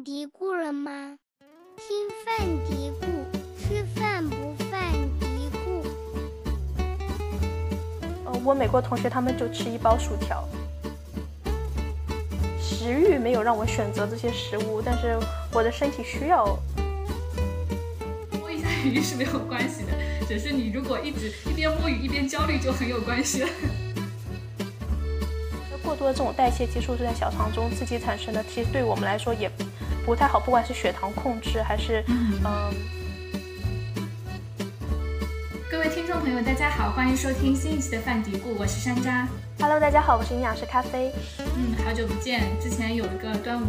饭嘀咕了吗？听饭嘀咕，吃饭不犯嘀咕。呃，我美国同学他们就吃一包薯条，食欲没有让我选择这些食物，但是我的身体需要。摸一下鱼是没有关系的，只是你如果一直一边摸鱼一边焦虑就很有关系了。过多的这种代谢激素是在小肠中自己产生的，其实对我们来说也不太好，不管是血糖控制还是嗯。各位听众朋友，大家好，欢迎收听新一期的饭嘀咕，我是山楂。Hello，大家好，我是营养师咖啡。嗯，好久不见。之前有一个端午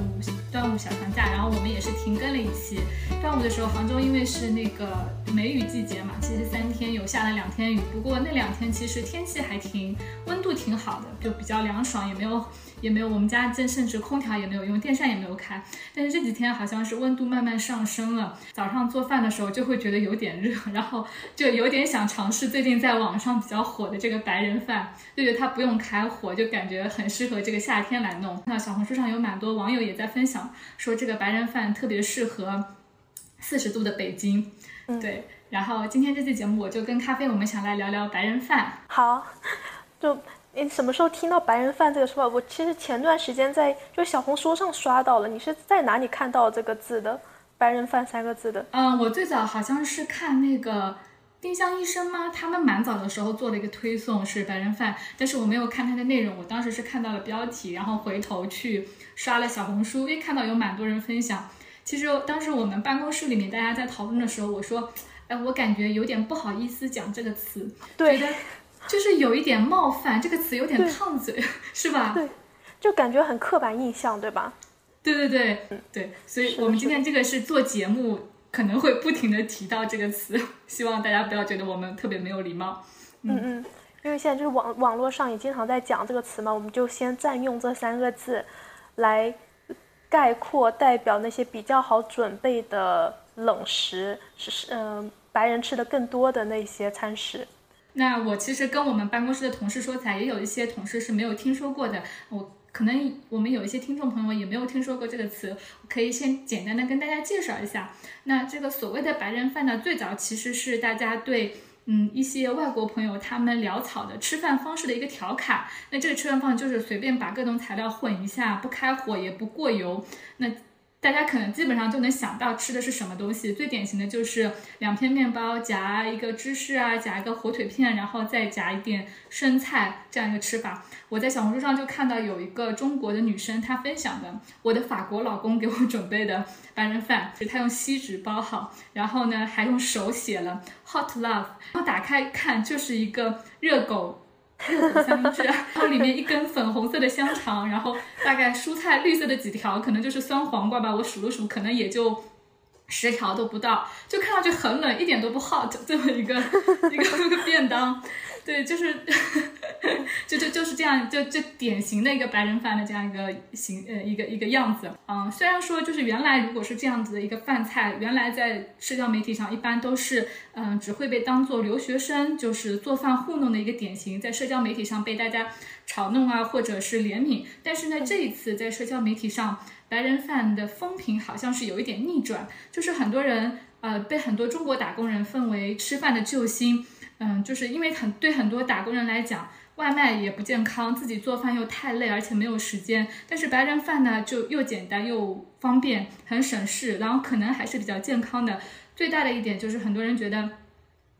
端午小长假，然后我们也是停更了一期。端午的时候，杭州因为是那个梅雨季节嘛，其实三天有下了两天雨，不过那两天其实天气还挺温度挺好的，就比较凉爽，也没有也没有我们家这甚至空调也没有用，电扇也没有开。但是这几天好像是温度慢慢上升了，早上做饭的时候就会觉得有点热，然后就有点想尝试最近在网上比较火的这个白人饭，就觉得它不用开火，就感觉很适合这个夏天来弄。那小红书上有蛮多网友也在分享，说这个白人饭特别适合四十度的北京。嗯对，然后今天这期节目我就跟咖啡，我们想来聊聊白人饭。好，就你什么时候听到白人饭这个说法？我其实前段时间在就小红书上刷到了，你是在哪里看到这个字的？白人饭三个字的？嗯，我最早好像是看那个丁香医生吗？他们蛮早的时候做了一个推送是白人饭，但是我没有看它的内容，我当时是看到了标题，然后回头去刷了小红书，因为看到有蛮多人分享。其实当时我们办公室里面大家在讨论的时候，我说，哎，我感觉有点不好意思讲这个词，对觉得就是有一点冒犯，这个词有点烫嘴，是吧？对，就感觉很刻板印象，对吧？对对对对，所以我们今天这个是做节目，可能会不停的提到这个词，希望大家不要觉得我们特别没有礼貌。嗯嗯，因为现在就是网网络上也经常在讲这个词嘛，我们就先占用这三个字来概括代表那些比较好准备的冷食，是是嗯、白人吃的更多的那些餐食。那我其实跟我们办公室的同事说起来，也有一些同事是没有听说过的。我可能我们有一些听众朋友也没有听说过这个词，可以先简单的跟大家介绍一下。那这个所谓的白人饭呢，最早其实是大家对嗯一些外国朋友他们潦草的吃饭方式的一个调侃。那这个吃饭方式就是随便把各种材料混一下，不开火也不过油。那大家可能基本上就能想到吃的是什么东西，最典型的就是两片面包夹一个芝士啊，夹一个火腿片，然后再夹一点生菜这样一个吃法。我在小红书上就看到有一个中国的女生，她分享的我的法国老公给我准备的白人饭，她用锡纸包好，然后呢还用手写了 hot love，然后打开看就是一个热狗。热狗三明治，然后里面一根粉红色的香肠，然后大概蔬菜绿色的几条，可能就是酸黄瓜吧，我数了数，可能也就十条都不到，就看上去很冷，一点都不 hot，这么一个 一个便当，对，就是 就就就是这样，就就典型的一个白人饭的这样一个形呃一个一个样子。嗯，虽然说就是原来如果是这样子的一个饭菜，原来在社交媒体上一般都是嗯只会被当做留学生就是做饭糊弄的一个典型，在社交媒体上被大家嘲弄啊，或者是怜悯。但是呢，这一次在社交媒体上，白人饭的风评好像是有一点逆转，就是很多人呃被很多中国打工人奉为吃饭的救星。嗯，就是因为很对很多打工人来讲，外卖也不健康，自己做饭又太累，而且没有时间。但是白人饭呢，就又简单又方便，很省事，然后可能还是比较健康的。最大的一点就是很多人觉得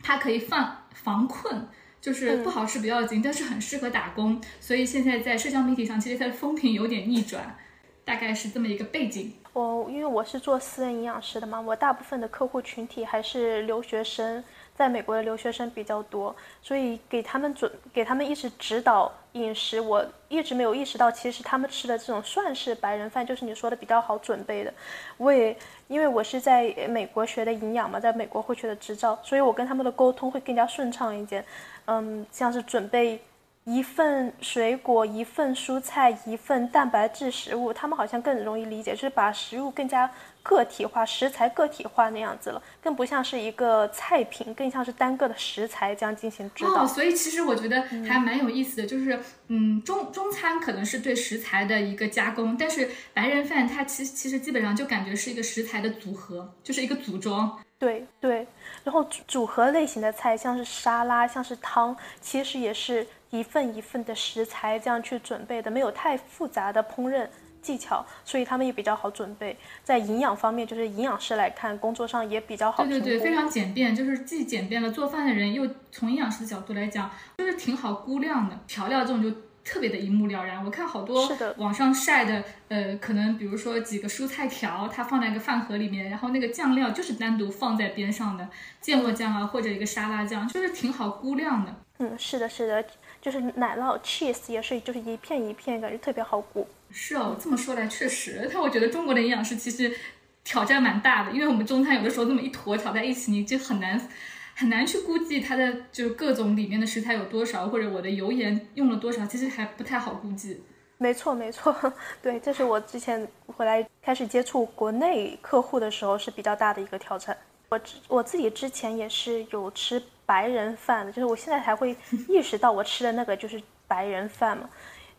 它可以防防困。就是不好吃不要紧，但是很适合打工，所以现在在社交媒体上，其实它的风评有点逆转，大概是这么一个背景。我因为我是做私人营养师的嘛，我大部分的客户群体还是留学生，在美国的留学生比较多，所以给他们准给他们一直指导饮食，我一直没有意识到，其实他们吃的这种算是白人饭，就是你说的比较好准备的。我也因为我是在美国学的营养嘛，在美国获取的执照，所以我跟他们的沟通会更加顺畅一点。嗯，像是准备一份水果，一份蔬菜，一份蛋白质食物，他们好像更容易理解，就是把食物更加个体化，食材个体化那样子了，更不像是一个菜品，更像是单个的食材这样进行指导。哦，所以其实我觉得还蛮有意思的，就是嗯，中中餐可能是对食材的一个加工，但是白人饭它其实其实基本上就感觉是一个食材的组合，就是一个组装。对对，然后组组合类型的菜，像是沙拉，像是汤，其实也是。一份一份的食材这样去准备的，没有太复杂的烹饪技巧，所以他们也比较好准备。在营养方面，就是营养师来看，工作上也比较好。对对对，非常简便，就是既简便了，做饭的人又从营养师的角度来讲，就是挺好估量的。调料这种就特别的一目了然。我看好多网上晒的，呃，可能比如说几个蔬菜条，它放在一个饭盒里面，然后那个酱料就是单独放在边上的，芥末酱啊或者一个沙拉酱，就是挺好估量的。嗯，是的，是的。就是奶酪 cheese 也是，就是一片一片，感觉特别好鼓。是哦，这么说来确实。但我觉得中国的营养师其实挑战蛮大的，因为我们中餐有的时候那么一坨炒在一起，你就很难很难去估计它的就是各种里面的食材有多少，或者我的油盐用了多少，其实还不太好估计。没错，没错，对，这是我之前回来开始接触国内客户的时候是比较大的一个挑战。我我自己之前也是有吃。白人饭的，就是我现在才会意识到我吃的那个就是白人饭嘛。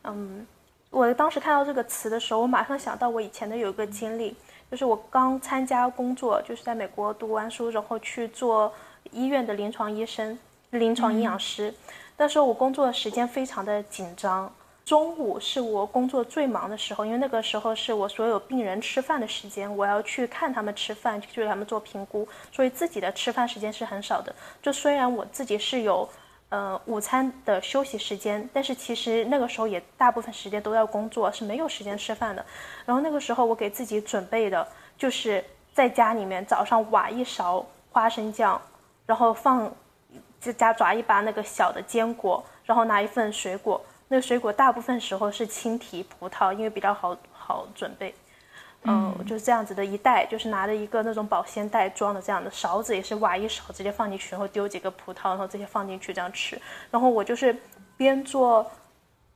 嗯，我当时看到这个词的时候，我马上想到我以前的有一个经历，就是我刚参加工作，就是在美国读完书，然后去做医院的临床医生、临床营养师。那时候我工作的时间非常的紧张。中午是我工作最忙的时候，因为那个时候是我所有病人吃饭的时间，我要去看他们吃饭，去给他们做评估，所以自己的吃饭时间是很少的。就虽然我自己是有，呃，午餐的休息时间，但是其实那个时候也大部分时间都要工作，是没有时间吃饭的。然后那个时候我给自己准备的就是在家里面早上挖一勺花生酱，然后放，再加抓一把那个小的坚果，然后拿一份水果。那个水果大部分时候是青提葡萄，因为比较好好准备。嗯，就是这样子的一袋，就是拿着一个那种保鲜袋装的这样的勺子，也是挖一勺直接放进去，然后丢几个葡萄，然后这些放进去这样吃。然后我就是边做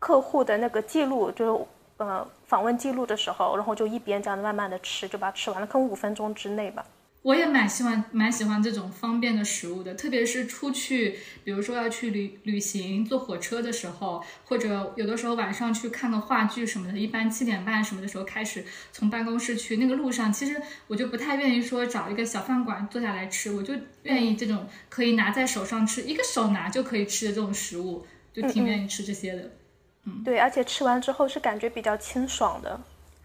客户的那个记录，就是呃访问记录的时候，然后就一边这样慢慢的吃，就把它吃完了，可能五分钟之内吧。我也蛮喜欢蛮喜欢这种方便的食物的，特别是出去，比如说要去旅旅行，坐火车的时候，或者有的时候晚上去看个话剧什么的，一般七点半什么的时候开始从办公室去，那个路上其实我就不太愿意说找一个小饭馆坐下来吃，我就愿意这种可以拿在手上吃，一个手拿就可以吃的这种食物，就挺愿意吃这些的。嗯，对，而且吃完之后是感觉比较清爽的，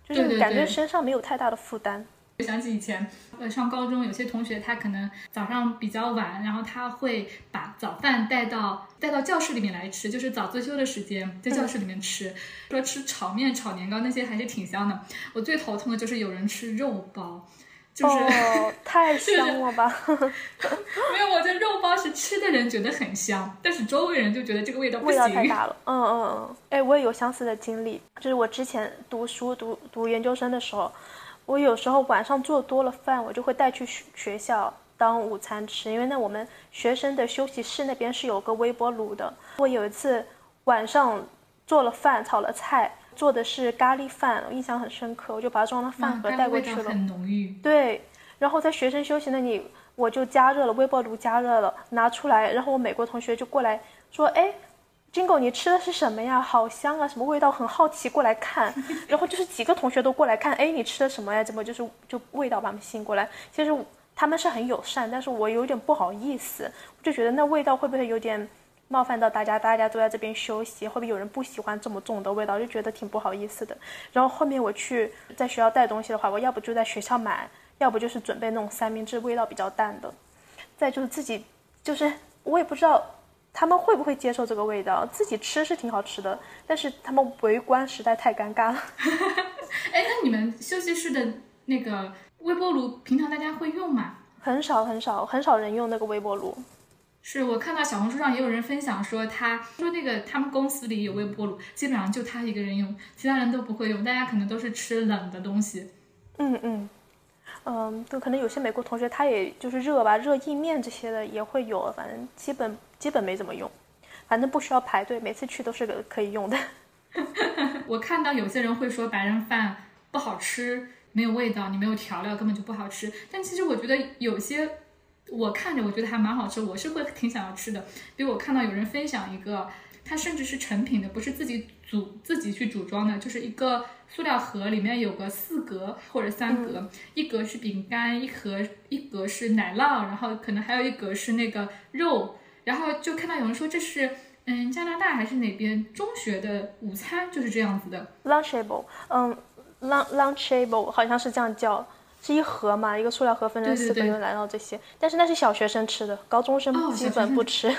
就是感觉身上没有太大的负担。想起以前，呃，上高中有些同学他可能早上比较晚，然后他会把早饭带到带到教室里面来吃，就是早自修的时间在教室里面吃。说吃炒面、炒年糕那些还是挺香的。我最头痛的就是有人吃肉包，就是太 香了吧？没有，我觉得肉包是吃的人觉得很香，但是周围人就觉得这个味道不行。味道太大了。嗯嗯嗯。哎，我也有相似的经历，就是我之前读书读读研究生的时候。我有时候晚上做多了饭，我就会带去学学校当午餐吃，因为那我们学生的休息室那边是有个微波炉的。我有一次晚上做了饭，炒了菜，做的是咖喱饭，我印象很深刻，我就把它装到饭盒带过去了。很浓郁。对，然后在学生休息那里，我就加热了微波炉，加热了拿出来，然后我美国同学就过来说：“哎。”金狗，你吃的是什么呀？好香啊，什么味道？很好奇过来看，然后就是几个同学都过来看，哎，你吃的什么呀？怎么就是就味道把他们吸引过来？其实他们是很友善，但是我有点不好意思，我就觉得那味道会不会有点冒犯到大家？大家都在这边休息，会不会有人不喜欢这么重的味道？就觉得挺不好意思的。然后后面我去在学校带东西的话，我要不就在学校买，要不就是准备那种三明治，味道比较淡的。再就是自己，就是我也不知道。他们会不会接受这个味道？自己吃是挺好吃的，但是他们围观实在太尴尬了。哎，那你们休息室的那个微波炉，平常大家会用吗？很少很少很少人用那个微波炉。是我看到小红书上也有人分享说，他说那个他们公司里有微波炉，基本上就他一个人用，其他人都不会用，大家可能都是吃冷的东西。嗯嗯。嗯，就可能有些美国同学，他也就是热吧，热意面这些的也会有，反正基本基本没怎么用。反正不需要排队，每次去都是个可以用的。我看到有些人会说白人饭不好吃，没有味道，你没有调料根本就不好吃。但其实我觉得有些我看着我觉得还蛮好吃，我是会挺想要吃的。比如我看到有人分享一个，它甚至是成品的，不是自己组自己去组装的，就是一个塑料盒里面有个四格或者三格，一格是饼干，一盒一格是奶酪，然后可能还有一格是那个肉，然后就看到有人说这是。嗯，加拿大还是哪边中学的午餐就是这样子的，lunchable，嗯，lunch lunchable 好像是这样叫，是一盒嘛，一个塑料盒分成四个，有奶酪这些。但是那是小学生吃的，高中生基本不吃。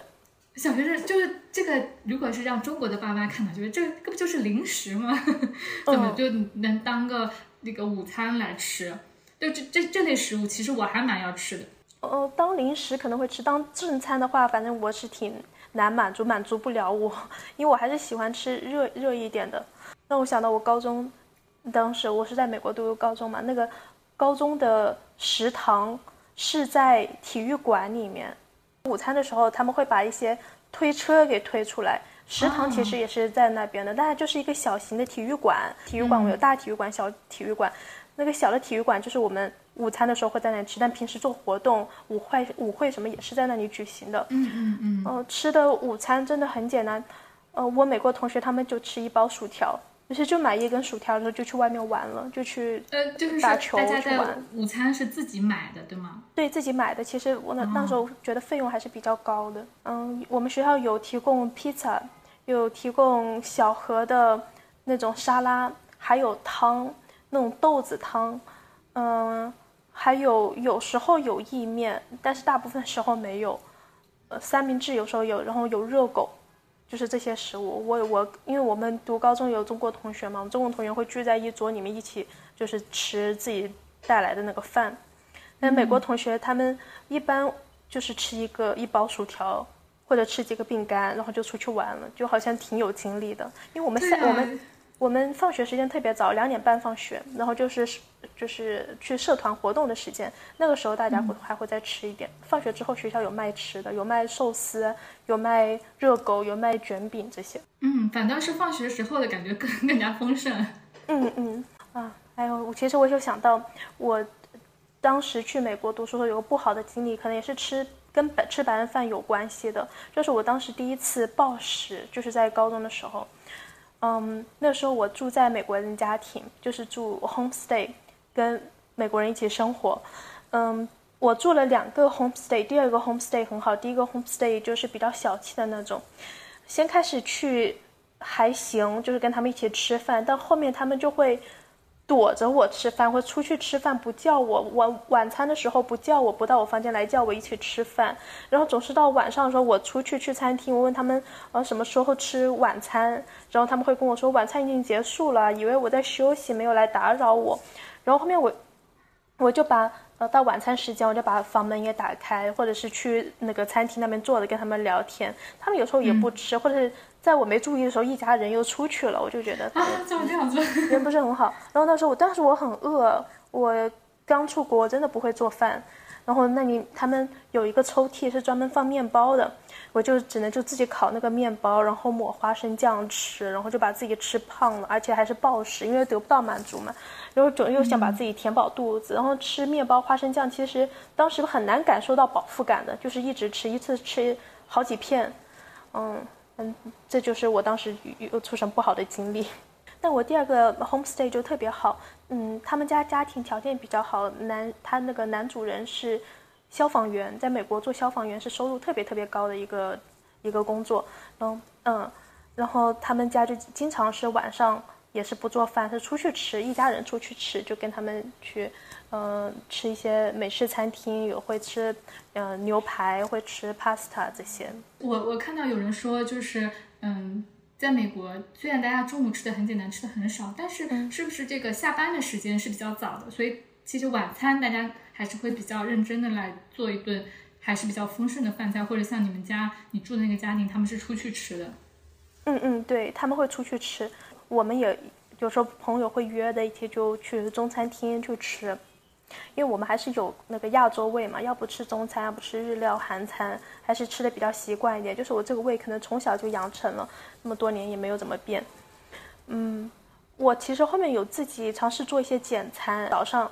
小学生就是这个，如果是让中国的爸妈看到，觉得这个这不就是零食吗？怎么就能当个那个午餐来吃？就这这这类食物，其实我还蛮要吃的。呃，当零食可能会吃，当正餐的话，反正我是挺。难满足，满足不了我，因为我还是喜欢吃热热一点的。让我想到我高中，当时我是在美国读高中嘛，那个高中的食堂是在体育馆里面，午餐的时候他们会把一些推车给推出来，食堂其实也是在那边的，但是就是一个小型的体育馆，体育馆我有大体育馆、小体育馆，那个小的体育馆就是我们。午餐的时候会在那里吃，但平时做活动、舞会、舞会什么也是在那里举行的。嗯嗯嗯。呃，吃的午餐真的很简单。呃，我美国同学他们就吃一包薯条，有些就买一根薯条，然后就去外面玩了，就去呃就是打球去玩。午餐是自己买的，对吗？对自己买的。其实我那那时候觉得费用还是比较高的。嗯，我们学校有提供披萨，有提供小盒的那种沙拉，还有汤，那种豆子汤。嗯。还有有时候有意面，但是大部分时候没有。呃，三明治有时候有，然后有热狗，就是这些食物。我我因为我们读高中有中国同学嘛，我们中国同学会聚在一桌你们一起就是吃自己带来的那个饭。那美国同学他们一般就是吃一个一包薯条或者吃几个饼干，然后就出去玩了，就好像挺有精力的。因为我们三我们。我们放学时间特别早，两点半放学，然后就是就是去社团活动的时间。那个时候大家会还会再吃一点。放学之后学校有卖吃的，有卖寿司，有卖热狗，有卖卷饼这些。嗯，反倒是放学时候的感觉更更加丰盛。嗯嗯啊，还有，其实我就想到，我当时去美国读书的时候有个不好的经历，可能也是吃跟白吃白人饭有关系的，就是我当时第一次暴食，就是在高中的时候。嗯，那时候我住在美国人家庭，就是住 homestay，跟美国人一起生活。嗯，我住了两个 homestay，第二个 homestay 很好，第一个 homestay 就是比较小气的那种。先开始去还行，就是跟他们一起吃饭，到后面他们就会。躲着我吃饭，或出去吃饭不叫我，晚晚餐的时候不叫我，不到我房间来叫我一起吃饭，然后总是到晚上的时候我出去去餐厅，我问他们呃什么时候吃晚餐，然后他们会跟我说晚餐已经结束了，以为我在休息，没有来打扰我，然后后面我我就把呃到晚餐时间我就把房门也打开，或者是去那个餐厅那边坐着跟他们聊天，他们有时候也不吃，或者是。在我没注意的时候，一家人又出去了，我就觉得啊，怎么这样子？人不是很好。然后那时候我，当时我很饿，我刚出国，真的不会做饭。然后那你他们有一个抽屉是专门放面包的，我就只能就自己烤那个面包，然后抹花生酱吃，然后就把自己吃胖了，而且还是暴食，因为得不到满足嘛。然后总又想把自己填饱肚子，然后吃面包花生酱，其实当时很难感受到饱腹感的，就是一直吃，一次吃好几片，嗯。嗯，这就是我当时又出生不好的经历。但我第二个 homestay 就特别好，嗯，他们家家庭条件比较好，男他那个男主人是消防员，在美国做消防员是收入特别特别高的一个一个工作。然后嗯，然后他们家就经常是晚上也是不做饭，是出去吃，一家人出去吃，就跟他们去。嗯，吃一些美式餐厅，有会吃，嗯，牛排，会吃 pasta 这些。我我看到有人说，就是嗯，在美国，虽然大家中午吃的很简单，吃的很少，但是是不是这个下班的时间是比较早的？所以其实晚餐大家还是会比较认真的来做一顿，还是比较丰盛的饭菜，或者像你们家你住的那个家庭，他们是出去吃的。嗯嗯，对他们会出去吃，我们也有时候朋友会约的一起就去中餐厅去吃。因为我们还是有那个亚洲胃嘛，要不吃中餐，要不吃日料、韩餐，还是吃的比较习惯一点。就是我这个胃可能从小就养成了，那么多年也没有怎么变。嗯，我其实后面有自己尝试做一些简餐，早上。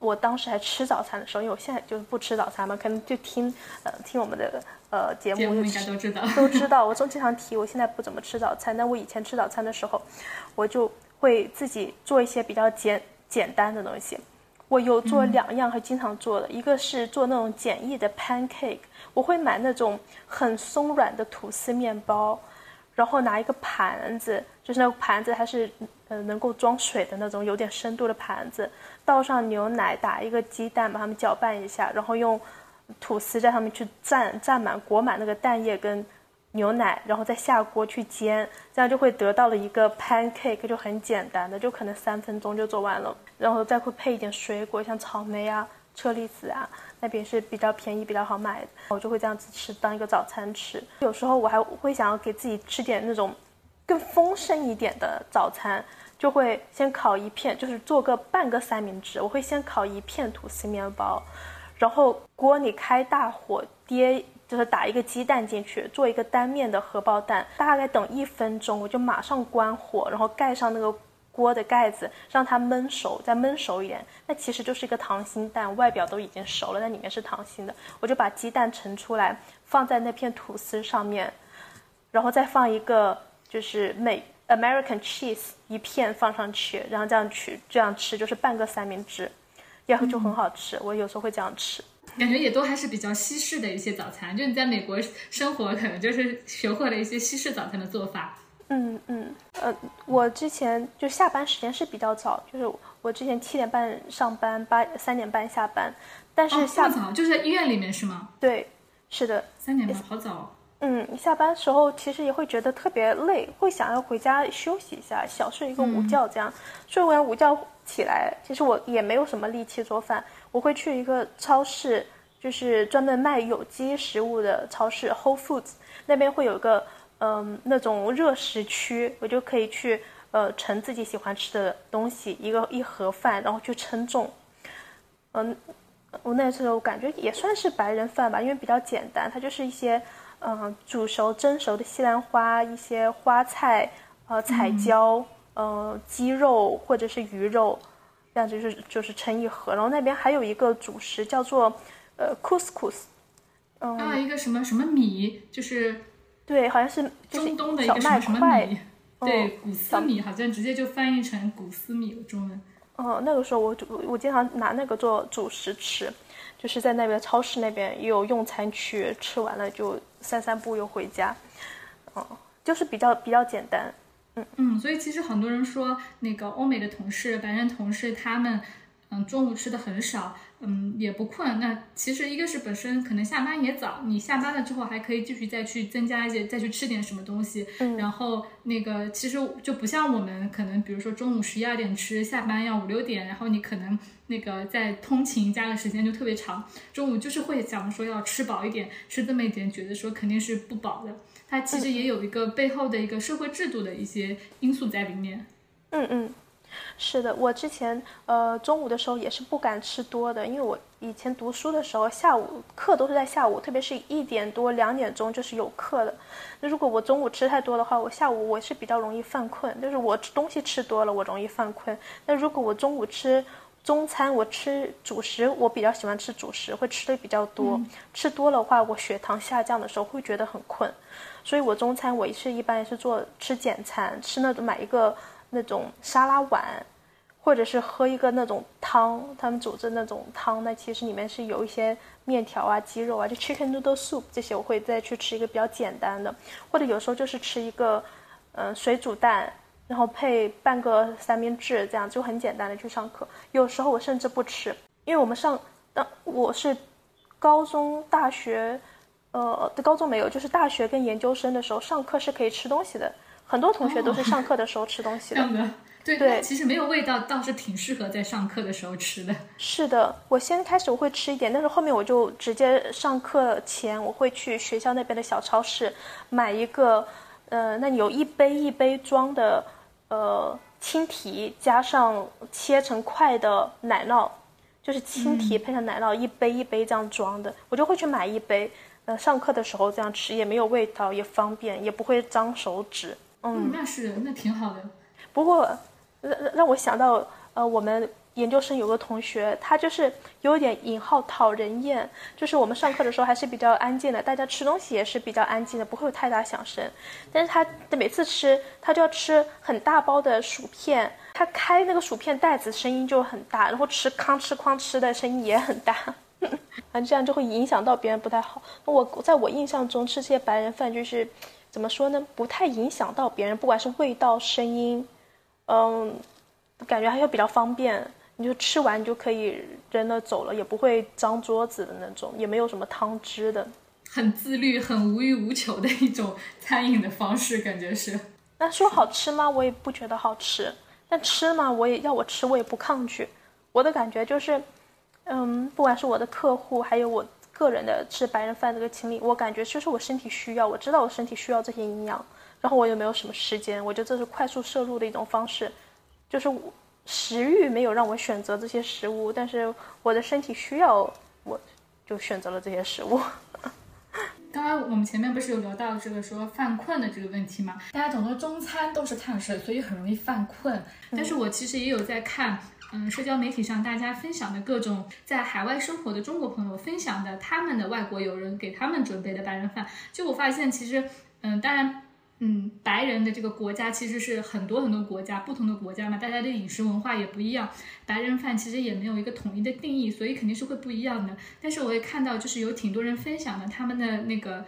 我当时还吃早餐的时候，因为我现在就是不吃早餐嘛，可能就听呃听我们的呃节目，应该都知道，都知道。我总经常提，我现在不怎么吃早餐，但我以前吃早餐的时候，我就会自己做一些比较简简单的东西。我有做两样还经常做的，一个是做那种简易的 pancake，我会买那种很松软的吐司面包。然后拿一个盘子，就是那个盘子，它是呃能够装水的那种有点深度的盘子，倒上牛奶，打一个鸡蛋，把它们搅拌一下，然后用吐司在上面去蘸蘸满裹满那个蛋液跟牛奶，然后再下锅去煎，这样就会得到了一个 pancake，就很简单的，就可能三分钟就做完了，然后再会配一点水果，像草莓啊、车厘子啊。那边是比较便宜、比较好买的，我就会这样子吃，当一个早餐吃。有时候我还会想要给自己吃点那种更丰盛一点的早餐，就会先烤一片，就是做个半个三明治。我会先烤一片吐司面包，然后锅里开大火，跌就是打一个鸡蛋进去，做一个单面的荷包蛋，大概等一分钟，我就马上关火，然后盖上那个。锅的盖子让它焖熟，再焖熟一点，那其实就是一个溏心蛋，外表都已经熟了，但里面是溏心的。我就把鸡蛋盛出来，放在那片吐司上面，然后再放一个就是美 American cheese 一片放上去，然后这样去这样吃，就是半个三明治，然后就很好吃。我有时候会这样吃，感觉也都还是比较西式的一些早餐。就你在美国生活，可能就是学会了一些西式早餐的做法。嗯嗯，呃，我之前就下班时间是比较早，就是我之前七点半上班，八三点半下班，但是下早就在医院里面是吗？对，是的，三点半好早。嗯，下班时候其实也会觉得特别累，会想要回家休息一下，小睡一个午觉，这样睡完午觉起来，其实我也没有什么力气做饭，我会去一个超市，就是专门卖有机食物的超市 Whole Foods，那边会有一个。嗯，那种热食区，我就可以去呃盛自己喜欢吃的东西，一个一盒饭，然后去称重。嗯，我那时候感觉也算是白人饭吧，因为比较简单，它就是一些嗯煮熟、蒸熟的西兰花，一些花菜，呃彩椒，呃鸡肉或者是鱼肉，这样就是就是称一盒。然后那边还有一个主食叫做呃 couscous，嗯，还有一个什么什么米，就是。对，好像是中东的一个什么什么米，对，古斯米好像直接就翻译成古斯米了中文。哦，那个时候我我经常拿那个做主食吃，就是在那边超市那边也有用餐区，吃完了就散散步又回家，哦，就是比较比较简单，嗯嗯，所以其实很多人说那个欧美的同事、白人同事他们，嗯，中午吃的很少。嗯，也不困。那其实一个是本身可能下班也早，你下班了之后还可以继续再去增加一些，再去吃点什么东西。嗯。然后那个其实就不像我们可能，比如说中午十一二点吃，下班要五六点，然后你可能那个在通勤加的时间就特别长，中午就是会想说要吃饱一点，吃这么一点，觉得说肯定是不饱的。它其实也有一个背后的一个社会制度的一些因素在里面。嗯嗯。是的，我之前呃中午的时候也是不敢吃多的，因为我以前读书的时候下午课都是在下午，特别是一点多两点钟就是有课的。那如果我中午吃太多的话，我下午我是比较容易犯困，就是我东西吃多了我容易犯困。那如果我中午吃中餐，我吃主食，我比较喜欢吃主食，会吃的比较多。吃多了话，我血糖下降的时候会觉得很困，所以我中餐我是一般也是做吃简餐，吃那种买一个。那种沙拉碗，或者是喝一个那种汤，他们煮的那种汤，那其实里面是有一些面条啊、鸡肉啊，就 chicken noodle soup 这些，我会再去吃一个比较简单的，或者有时候就是吃一个，嗯，水煮蛋，然后配半个三明治，这样就很简单的去上课。有时候我甚至不吃，因为我们上，当我是高中、大学，呃，高中没有，就是大学跟研究生的时候上课是可以吃东西的。很多同学都是上课的时候吃东西的，对对，其实没有味道，倒是挺适合在上课的时候吃的。是的，我先开始我会吃一点，但是后面我就直接上课前我会去学校那边的小超市买一个，呃，那有一杯一杯装的，呃，青提加上切成块的奶酪。就是青提配上奶酪，一杯一杯这样装的，我就会去买一杯。呃，上课的时候这样吃也没有味道，也方便，也不会脏手指。嗯，那是那挺好的。不过让让我想到，呃，我们研究生有个同学，他就是有点引号讨人厌，就是我们上课的时候还是比较安静的，大家吃东西也是比较安静的，不会有太大响声。但是他每次吃，他就要吃很大包的薯片，他开那个薯片袋子声音就很大，然后吃哐哧哐哧的声音也很大。啊，这样就会影响到别人，不太好。我在我印象中吃这些白人饭，就是怎么说呢？不太影响到别人，不管是味道、声音，嗯，感觉还要比较方便。你就吃完，你就可以扔了走了，也不会脏桌子的那种，也没有什么汤汁的。很自律、很无欲无求的一种餐饮的方式，感觉是。那说好吃吗？我也不觉得好吃。但吃嘛，我也要我吃，我也不抗拒。我的感觉就是。嗯，不管是我的客户，还有我个人的吃白人饭这个经历，我感觉就是我身体需要，我知道我身体需要这些营养，然后我又没有什么时间，我觉得这是快速摄入的一种方式，就是食欲没有让我选择这些食物，但是我的身体需要，我就选择了这些食物。刚刚我们前面不是有聊到这个说犯困的这个问题吗？大家总说中餐都是碳水，所以很容易犯困，但是我其实也有在看。嗯，社交媒体上大家分享的各种在海外生活的中国朋友分享的他们的外国友人给他们准备的白人饭，就我发现其实，嗯，当然，嗯，白人的这个国家其实是很多很多国家不同的国家嘛，大家的饮食文化也不一样，白人饭其实也没有一个统一的定义，所以肯定是会不一样的。但是我也看到就是有挺多人分享的他们的那个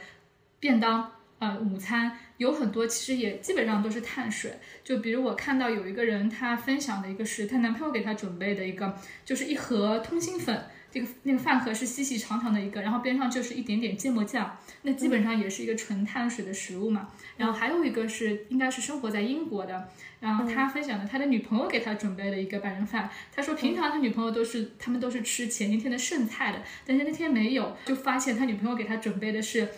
便当。呃，午餐有很多，其实也基本上都是碳水。就比如我看到有一个人，他分享的一个是她男朋友给她准备的一个，就是一盒通心粉，这个那个饭盒是细细长长的一个，然后边上就是一点点芥末酱，那基本上也是一个纯碳水的食物嘛。然后还有一个是应该是生活在英国的，然后他分享的他的女朋友给他准备的一个白人饭，他说平常他女朋友都是他们都是吃前一天的剩菜的，但是那天没有，就发现他女朋友给他准备的是。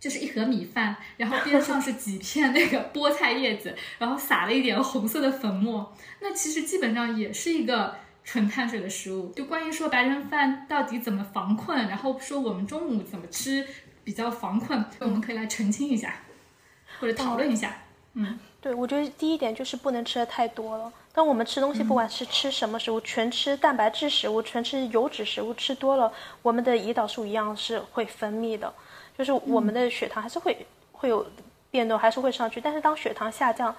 就是一盒米饭，然后边上是几片那个菠菜叶子，然后撒了一点红色的粉末。那其实基本上也是一个纯碳水的食物。就关于说白人饭到底怎么防困，然后说我们中午怎么吃比较防困，我们可以来澄清一下，或者讨论一下。嗯，对，我觉得第一点就是不能吃的太多了。当我们吃东西，不管是吃什么食物，全吃蛋白质食物，全吃油脂食物，吃多了，我们的胰岛素一样是会分泌的。就是我们的血糖还是会会有变动，还是会上去。但是当血糖下降，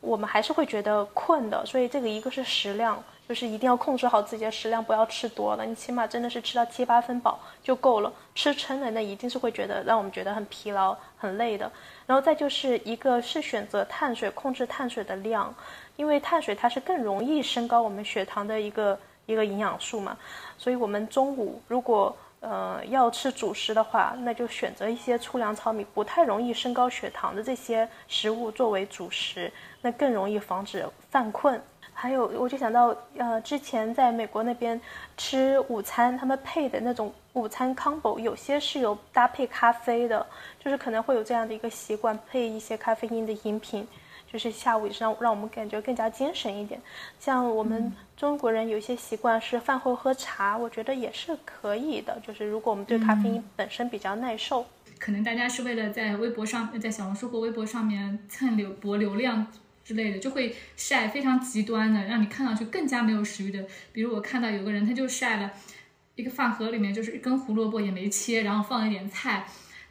我们还是会觉得困的。所以这个一个是食量，就是一定要控制好自己的食量，不要吃多了。你起码真的是吃到七八分饱就够了。吃撑了，那一定是会觉得让我们觉得很疲劳、很累的。然后再就是一个是选择碳水，控制碳水的量，因为碳水它是更容易升高我们血糖的一个一个营养素嘛。所以我们中午如果呃，要吃主食的话，那就选择一些粗粮糙米，不太容易升高血糖的这些食物作为主食，那更容易防止犯困。还有，我就想到，呃，之前在美国那边吃午餐，他们配的那种午餐 combo，有些是有搭配咖啡的，就是可能会有这样的一个习惯，配一些咖啡因的饮品。就是下午也是让让我们感觉更加精神一点。像我们中国人有一些习惯是饭后喝茶，我觉得也是可以的。就是如果我们对咖啡因本身比较耐受，可能大家是为了在微博上、在小红书或微博上面蹭流博流量之类的，就会晒非常极端的，让你看上去更加没有食欲的。比如我看到有个人，他就晒了一个饭盒里面就是一根胡萝卜也没切，然后放了一点菜。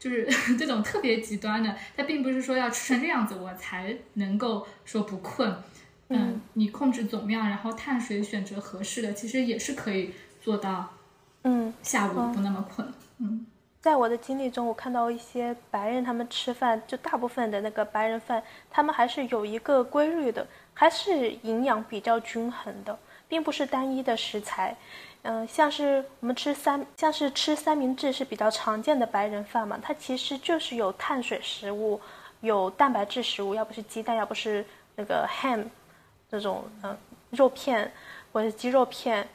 就是 这种特别极端的，它并不是说要吃成这样子我才能够说不困。嗯，你控制总量，然后碳水选择合适的，其实也是可以做到。嗯，下午不那么困。嗯，在我的经历中，我看到一些白人他们吃饭，就大部分的那个白人饭，他们还是有一个规律的，还是营养比较均衡的，并不是单一的食材。嗯，像是我们吃三，像是吃三明治是比较常见的白人饭嘛，它其实就是有碳水食物，有蛋白质食物，要不是鸡蛋，要不是那个 ham，那种嗯肉片或者鸡肉片，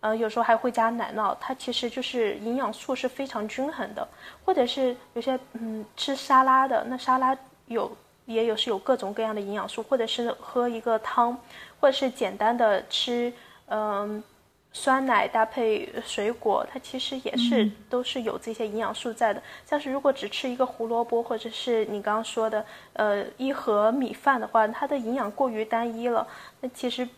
呃有时候还会加奶酪，它其实就是营养素是非常均衡的，或者是有些嗯吃沙拉的，那沙拉有也有是有各种各样的营养素，或者是喝一个汤，或者是简单的吃嗯。酸奶搭配水果，它其实也是都是有这些营养素在的。像是如果只吃一个胡萝卜，或者是你刚刚说的，呃，一盒米饭的话，它的营养过于单一了，那其实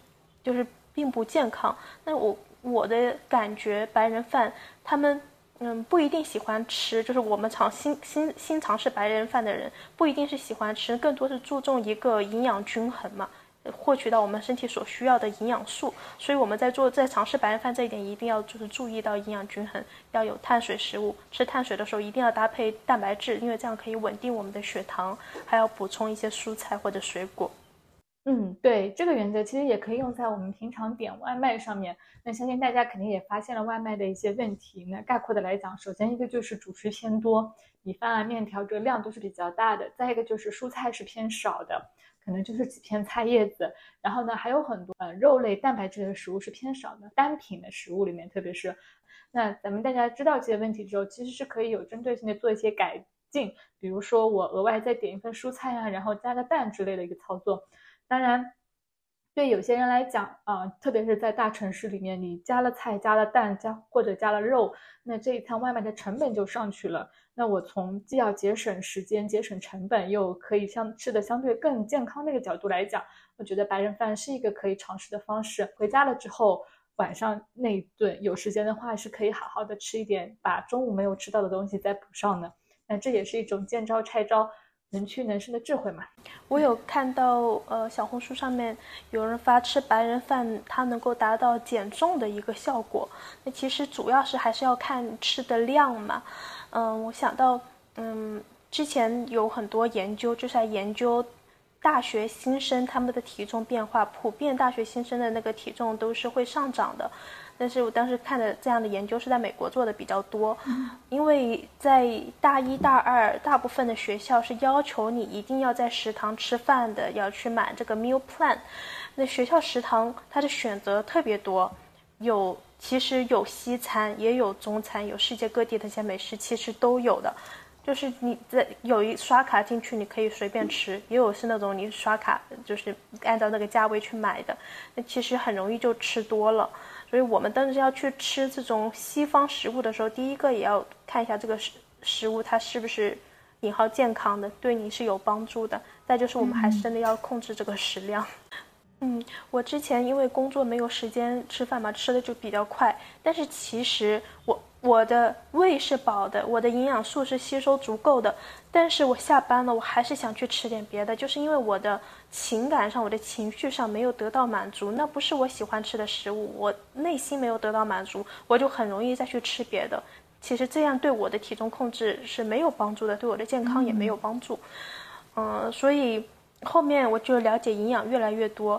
就是并不健康。那我我的感觉，白人饭他们嗯不一定喜欢吃，就是我们尝新新新尝试白人饭的人，不一定是喜欢吃，更多是注重一个营养均衡嘛。获取到我们身体所需要的营养素，所以我们在做在尝试白人饭这一点，一定要就是注意到营养均衡，要有碳水食物。吃碳水的时候一定要搭配蛋白质，因为这样可以稳定我们的血糖，还要补充一些蔬菜或者水果。嗯，对，这个原则其实也可以用在我们平常点外卖上面。那相信大家肯定也发现了外卖的一些问题。那概括的来讲，首先一个就是主食偏多，米饭啊、面条这个量都是比较大的；再一个就是蔬菜是偏少的。可能就是几片菜叶子，然后呢，还有很多呃肉类蛋白质的食物是偏少的，单品的食物里面，特别是，那咱们大家知道这些问题之后，其实是可以有针对性的做一些改进，比如说我额外再点一份蔬菜啊，然后加个蛋之类的一个操作。当然，对有些人来讲啊，特别是在大城市里面，你加了菜、加了蛋、加或者加了肉，那这一餐外卖的成本就上去了。那我从既要节省时间、节省成本，又可以相吃的相对更健康那个角度来讲，我觉得白人饭是一个可以尝试的方式。回家了之后，晚上那一顿有时间的话，是可以好好的吃一点，把中午没有吃到的东西再补上的。那这也是一种见招拆招、能屈能伸的智慧嘛。我有看到，呃，小红书上面有人发吃白人饭，它能够达到减重的一个效果。那其实主要是还是要看吃的量嘛。嗯，我想到，嗯，之前有很多研究，就是在研究大学新生他们的体重变化，普遍大学新生的那个体重都是会上涨的。但是我当时看的这样的研究是在美国做的比较多，因为在大一大二，大部分的学校是要求你一定要在食堂吃饭的，要去买这个 meal plan。那学校食堂它的选择特别多，有。其实有西餐，也有中餐，有世界各地的一些美食，其实都有的。就是你在有一刷卡进去，你可以随便吃，也有是那种你刷卡就是按照那个价位去买的，那其实很容易就吃多了。所以我们当时要去吃这种西方食物的时候，第一个也要看一下这个食食物它是不是引号健康的，对你是有帮助的。再就是我们还是真的要控制这个食量。嗯，我之前因为工作没有时间吃饭嘛，吃的就比较快。但是其实我我的胃是饱的，我的营养素是吸收足够的。但是我下班了，我还是想去吃点别的，就是因为我的情感上、我的情绪上没有得到满足，那不是我喜欢吃的食物，我内心没有得到满足，我就很容易再去吃别的。其实这样对我的体重控制是没有帮助的，对我的健康也没有帮助。嗯，所以。后面我就了解营养越来越多，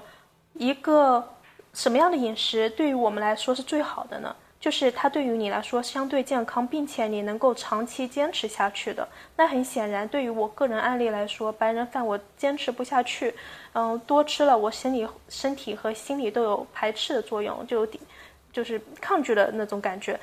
一个什么样的饮食对于我们来说是最好的呢？就是它对于你来说相对健康，并且你能够长期坚持下去的。那很显然，对于我个人案例来说，白人饭我坚持不下去，嗯，多吃了，我身体、身体和心理都有排斥的作用，就有点就是抗拒的那种感觉。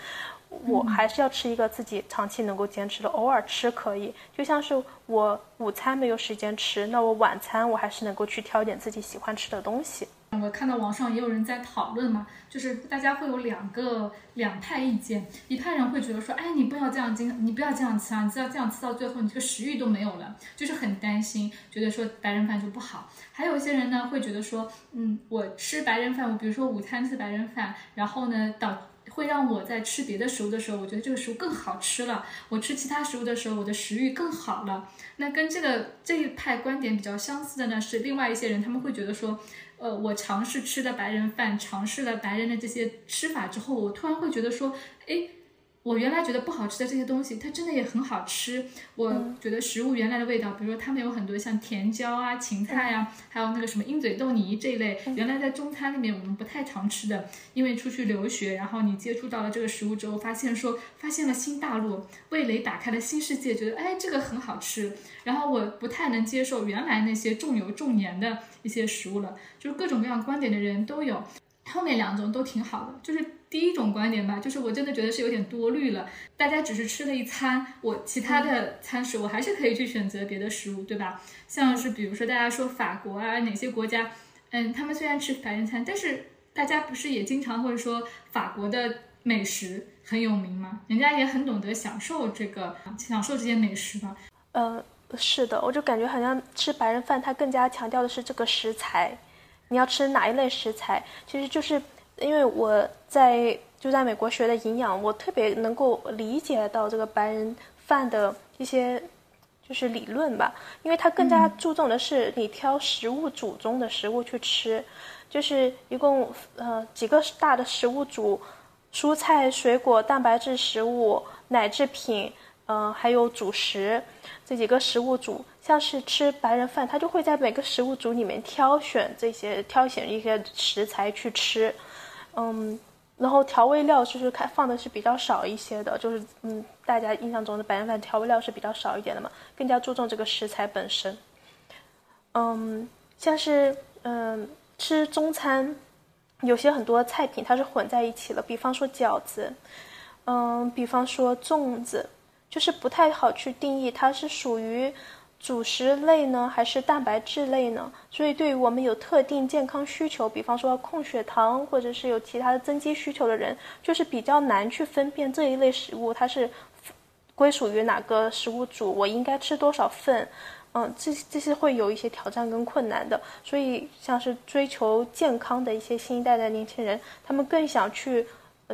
我还是要吃一个自己长期能够坚持的，偶尔吃可以。就像是我午餐没有时间吃，那我晚餐我还是能够去挑点自己喜欢吃的东西。我看到网上也有人在讨论嘛，就是大家会有两个两派意见，一派人会觉得说，哎，你不要这样经，你不要这样吃啊，你只要这样吃到最后，你这个食欲都没有了，就是很担心，觉得说白人饭就不好。还有一些人呢，会觉得说，嗯，我吃白人饭，我比如说午餐吃白人饭，然后呢导。会让我在吃别的食物的时候，我觉得这个食物更好吃了。我吃其他食物的时候，我的食欲更好了。那跟这个这一派观点比较相似的呢，是另外一些人，他们会觉得说，呃，我尝试吃的白人饭，尝试了白人的这些吃法之后，我突然会觉得说，哎。我原来觉得不好吃的这些东西，它真的也很好吃。我觉得食物原来的味道，比如说他们有很多像甜椒啊、芹菜啊，还有那个什么鹰嘴豆泥这一类，原来在中餐里面我们不太常吃的。因为出去留学，然后你接触到了这个食物之后，发现说发现了新大陆，味蕾打开了新世界，觉得哎这个很好吃。然后我不太能接受原来那些重油重盐的一些食物了，就是各种各样观点的人都有。后面两种都挺好的，就是第一种观点吧，就是我真的觉得是有点多虑了。大家只是吃了一餐，我其他的餐食我还是可以去选择别的食物，对吧？像是比如说大家说法国啊哪些国家，嗯，他们虽然吃白人餐，但是。大家不是也经常会说法国的美食很有名吗？人家也很懂得享受这个享受这些美食吧？呃，是的，我就感觉好像吃白人饭，它更加强调的是这个食材，你要吃哪一类食材？其实就是因为我在就在美国学的营养，我特别能够理解到这个白人饭的一些就是理论吧，因为它更加注重的是你挑食物组中的食物去吃。就是一共呃几个大的食物组，蔬菜、水果、蛋白质食物、奶制品，嗯，还有主食这几个食物组。像是吃白人饭，他就会在每个食物组里面挑选这些挑选一些食材去吃，嗯，然后调味料就是看放的是比较少一些的，就是嗯大家印象中的白人饭调味料是比较少一点的嘛，更加注重这个食材本身。嗯，像是嗯。吃中餐，有些很多菜品它是混在一起的，比方说饺子，嗯，比方说粽子，就是不太好去定义它是属于主食类呢，还是蛋白质类呢？所以对于我们有特定健康需求，比方说控血糖或者是有其他的增肌需求的人，就是比较难去分辨这一类食物它是归属于哪个食物组，我应该吃多少份。嗯，这这些会有一些挑战跟困难的，所以像是追求健康的一些新一代的年轻人，他们更想去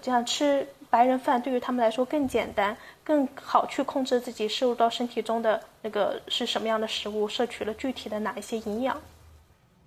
这样吃白人饭，对于他们来说更简单，更好去控制自己摄入到身体中的那个是什么样的食物，摄取了具体的哪一些营养。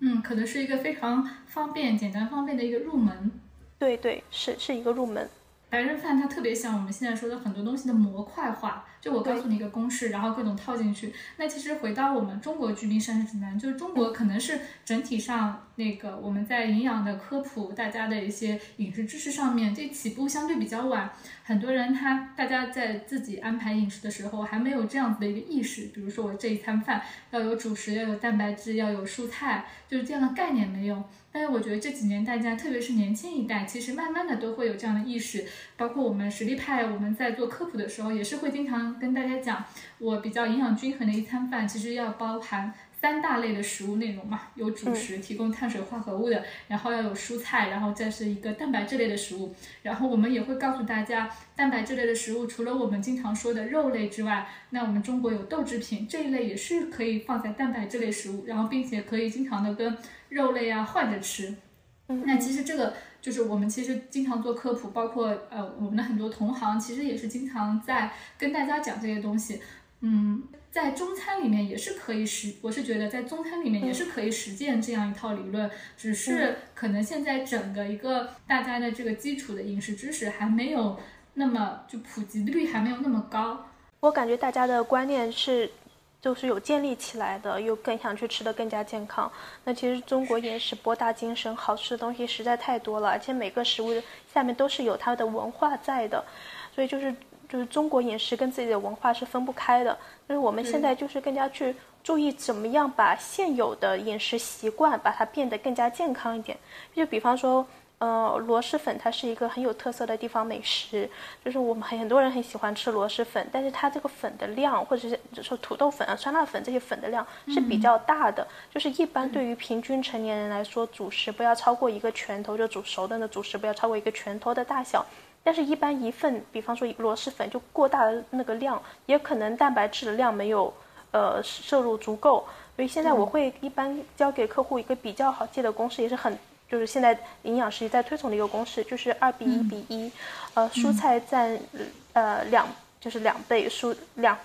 嗯，可能是一个非常方便、简单、方便的一个入门。对对，是是一个入门。白人饭它特别像我们现在说的很多东西的模块化。就我告诉你一个公式，然后各种套进去。那其实回到我们中国居民膳食指南，就是中国可能是整体上那个我们在营养的科普，大家的一些饮食知识上面，这起步相对比较晚。很多人他大家在自己安排饮食的时候，还没有这样子的一个意识。比如说我这一餐饭要有主食，要有蛋白质，要有蔬菜，就是这样的概念没有。但是我觉得这几年大家，特别是年轻一代，其实慢慢的都会有这样的意识。包括我们实力派，我们在做科普的时候，也是会经常。跟大家讲，我比较营养均衡的一餐饭，其实要包含三大类的食物内容嘛，有主食提供碳水化合物的，然后要有蔬菜，然后再是一个蛋白质类的食物。然后我们也会告诉大家，蛋白质类的食物除了我们经常说的肉类之外，那我们中国有豆制品这一类也是可以放在蛋白质类食物，然后并且可以经常的跟肉类啊换着吃。那其实这个。就是我们其实经常做科普，包括呃我们的很多同行，其实也是经常在跟大家讲这些东西。嗯，在中餐里面也是可以实，我是觉得在中餐里面也是可以实践这样一套理论，只是可能现在整个一个大家的这个基础的饮食知识还没有那么就普及率还没有那么高。我感觉大家的观念是。就是有建立起来的，又更想去吃的更加健康。那其实中国饮食博大精深，好吃的东西实在太多了，而且每个食物下面都是有它的文化在的，所以就是就是中国饮食跟自己的文化是分不开的。但是我们现在就是更加去注意怎么样把现有的饮食习惯把它变得更加健康一点，就比方说。呃，螺蛳粉它是一个很有特色的地方美食，就是我们很多人很喜欢吃螺蛳粉，但是它这个粉的量，或者是说土豆粉啊、酸辣粉这些粉的量是比较大的，就是一般对于平均成年人来说，主食不要超过一个拳头，就煮熟的那主食不要超过一个拳头的大小，但是一般一份，比方说螺蛳粉就过大的那个量，也可能蛋白质的量没有呃摄入足够，所以现在我会一般教给客户一个比较好记的公式，也是很。就是现在营养师在推崇的一个公式，就是二比一比一，呃，蔬菜占呃两就是两倍，蔬两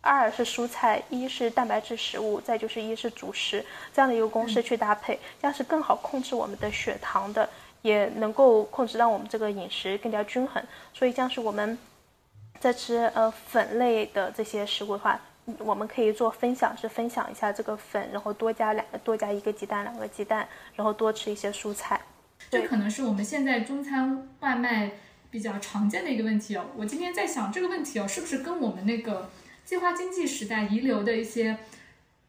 二是蔬菜，一是蛋白质食物，再就是一是主食，这样的一个公式去搭配，这样是更好控制我们的血糖的，也能够控制让我们这个饮食更加均衡。所以像是我们在吃呃粉类的这些食物的话。我们可以做分享，是分享一下这个粉，然后多加两个，多加一个鸡蛋，两个鸡蛋，然后多吃一些蔬菜。这可能是我们现在中餐外卖比较常见的一个问题哦。我今天在想这个问题哦，是不是跟我们那个计划经济时代遗留的一些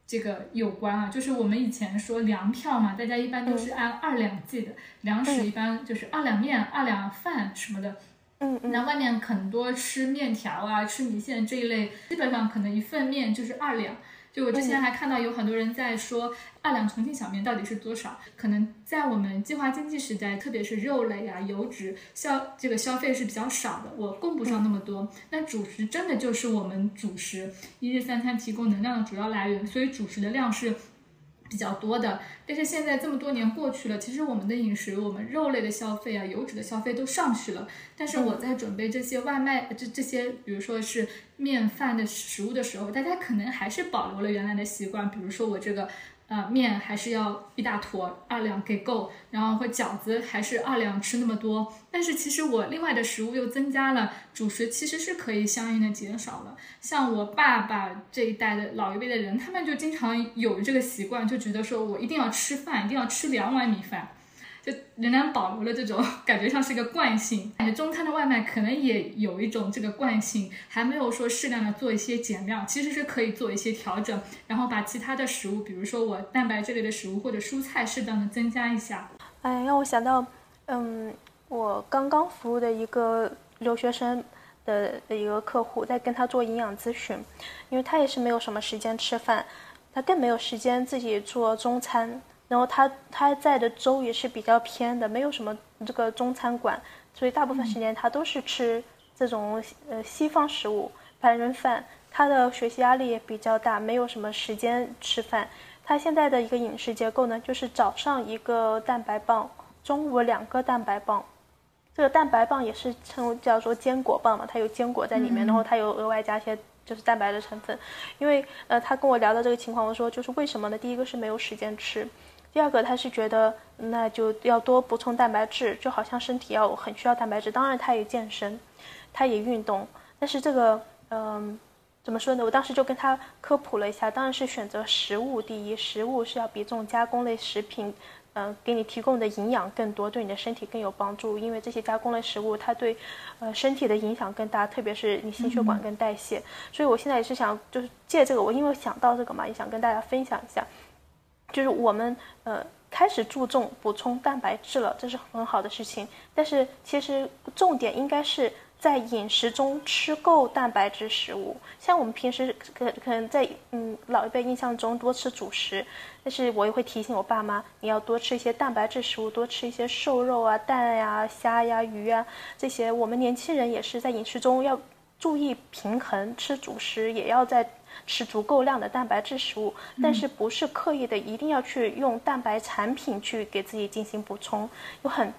这个有关啊？就是我们以前说粮票嘛，大家一般都是按二两计的，粮食一般就是二两面、二两饭什么的。嗯，那外面很多吃面条啊、吃米线这一类，基本上可能一份面就是二两，就我之前还看到有很多人在说二两重庆小面到底是多少？可能在我们计划经济时代，特别是肉类啊、油脂消这个消费是比较少的，我供不上那么多。那主食真的就是我们主食一日三餐提供能量的主要来源，所以主食的量是。比较多的，但是现在这么多年过去了，其实我们的饮食，我们肉类的消费啊，油脂的消费都上去了。但是我在准备这些外卖，这这些，比如说是面饭的食物的时候，大家可能还是保留了原来的习惯，比如说我这个。呃，面还是要一大坨二两给够，然后或饺子还是二两吃那么多。但是其实我另外的食物又增加了，主食其实是可以相应的减少了。像我爸爸这一代的老一辈的人，他们就经常有这个习惯，就觉得说我一定要吃饭，一定要吃两碗米饭。仍然保留了这种感觉，像是一个惯性。感觉中餐的外卖可能也有一种这个惯性，还没有说适量的做一些减量，其实是可以做一些调整，然后把其他的食物，比如说我蛋白这类的食物或者蔬菜，适当的增加一下。哎，让我想到，嗯，我刚刚服务的一个留学生的一个客户，在跟他做营养咨询，因为他也是没有什么时间吃饭，他更没有时间自己做中餐。然后他他在的州也是比较偏的，没有什么这个中餐馆，所以大部分时间他都是吃这种呃西方食物，白人饭。他的学习压力也比较大，没有什么时间吃饭。他现在的一个饮食结构呢，就是早上一个蛋白棒，中午两个蛋白棒。这个蛋白棒也是称叫做坚果棒嘛，它有坚果在里面，然后它有额外加一些就是蛋白的成分。因为呃他跟我聊到这个情况，我说就是为什么呢？第一个是没有时间吃。第二个，他是觉得那就要多补充蛋白质，就好像身体要很需要蛋白质。当然，他也健身，他也运动，但是这个，嗯，怎么说呢？我当时就跟他科普了一下，当然是选择食物第一，食物是要比这种加工类食品，嗯，给你提供的营养更多，对你的身体更有帮助。因为这些加工类食物，它对，呃，身体的影响更大，特别是你心血管跟代谢。所以我现在也是想，就是借这个，我因为想到这个嘛，也想跟大家分享一下。就是我们呃开始注重补充蛋白质了，这是很好的事情。但是其实重点应该是在饮食中吃够蛋白质食物。像我们平时可可能在嗯老一辈印象中多吃主食，但是我也会提醒我爸妈，你要多吃一些蛋白质食物，多吃一些瘦肉啊、蛋呀、虾呀、鱼啊这些。我们年轻人也是在饮食中要注意平衡，吃主食也要在。吃足够量的蛋白质食物，但是不是刻意的一定要去用蛋白产品去给自己进行补充。有很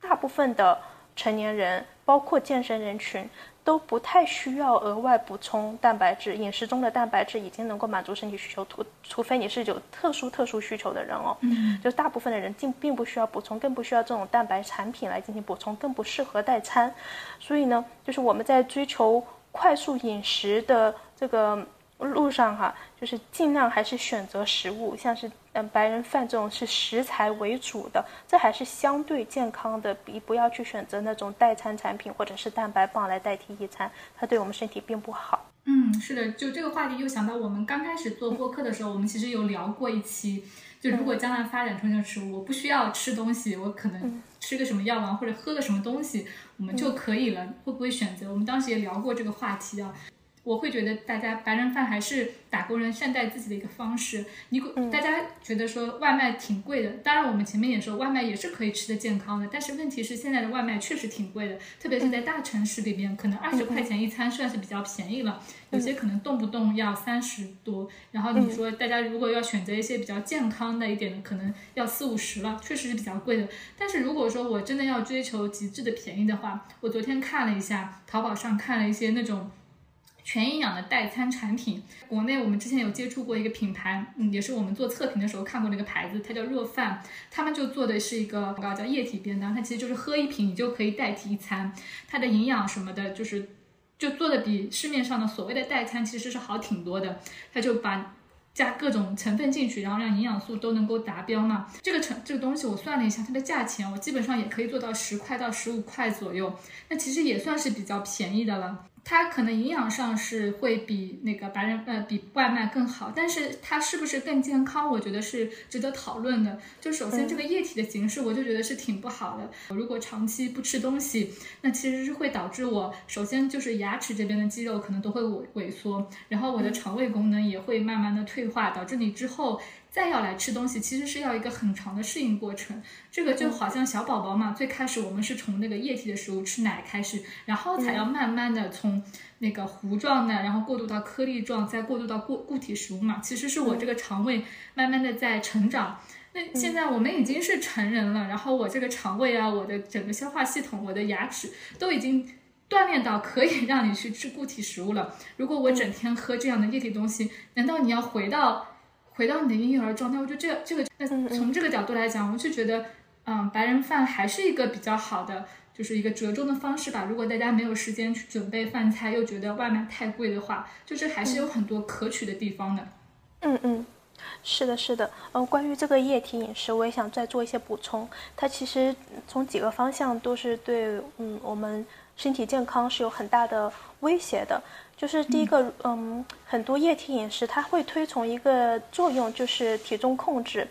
大部分的成年人，包括健身人群，都不太需要额外补充蛋白质。饮食中的蛋白质已经能够满足身体需求，除除非你是有特殊特殊需求的人哦。嗯，就大部分的人并并不需要补充，更不需要这种蛋白产品来进行补充，更不适合代餐。所以呢，就是我们在追求快速饮食的这个。路上哈，就是尽量还是选择食物，像是嗯白人饭这种是食材为主的，这还是相对健康的，比不要去选择那种代餐产品或者是蛋白棒来代替一餐，它对我们身体并不好。嗯，是的，就这个话题又想到我们刚开始做播客的时候，我们其实有聊过一期，就如果将来发展成这个食物，我不需要吃东西，我可能吃个什么药丸或者喝个什么东西，我们就可以了，会不会选择？我们当时也聊过这个话题啊。我会觉得大家白人饭还是打工人善待自己的一个方式。你大家觉得说外卖挺贵的，当然我们前面也说外卖也是可以吃的健康的，但是问题是现在的外卖确实挺贵的，特别是在大城市里边，可能二十块钱一餐算是比较便宜了，有些可能动不动要三十多。然后你说大家如果要选择一些比较健康的一点的，可能要四五十了，确实是比较贵的。但是如果说我真的要追求极致的便宜的话，我昨天看了一下淘宝上看了一些那种。全营养的代餐产品，国内我们之前有接触过一个品牌，嗯，也是我们做测评的时候看过那个牌子，它叫若饭，他们就做的是一个广告叫液体便当，它其实就是喝一瓶你就可以代替一餐，它的营养什么的，就是就做的比市面上的所谓的代餐其实是好挺多的，它就把加各种成分进去，然后让营养素都能够达标嘛。这个成这个东西我算了一下，它的价钱我基本上也可以做到十块到十五块左右，那其实也算是比较便宜的了。它可能营养上是会比那个白人呃比外卖更好，但是它是不是更健康？我觉得是值得讨论的。就首先这个液体的形式，我就觉得是挺不好的。如果长期不吃东西，那其实是会导致我首先就是牙齿这边的肌肉可能都会萎萎缩，然后我的肠胃功能也会慢慢的退化，导致你之后。再要来吃东西，其实是要一个很长的适应过程。这个就好像小宝宝嘛，最开始我们是从那个液体的食物吃奶开始，然后才要慢慢的从那个糊状的，然后过渡到颗粒状，再过渡到固固体食物嘛。其实是我这个肠胃慢慢的在成长。那现在我们已经是成人了，然后我这个肠胃啊，我的整个消化系统，我的牙齿都已经锻炼到可以让你去吃固体食物了。如果我整天喝这样的液体东西，难道你要回到？回到你的婴幼儿状态，我觉得这个这个，那从这个角度来讲，我就觉得，嗯，白人饭还是一个比较好的，就是一个折中的方式吧。如果大家没有时间去准备饭菜，又觉得外卖太贵的话，就是还是有很多可取的地方的。嗯嗯，是的，是的。嗯，关于这个液体饮食，我也想再做一些补充。它其实从几个方向都是对，嗯，我们身体健康是有很大的威胁的。就是第一个，嗯，很多液体饮食它会推崇一个作用，就是体重控制，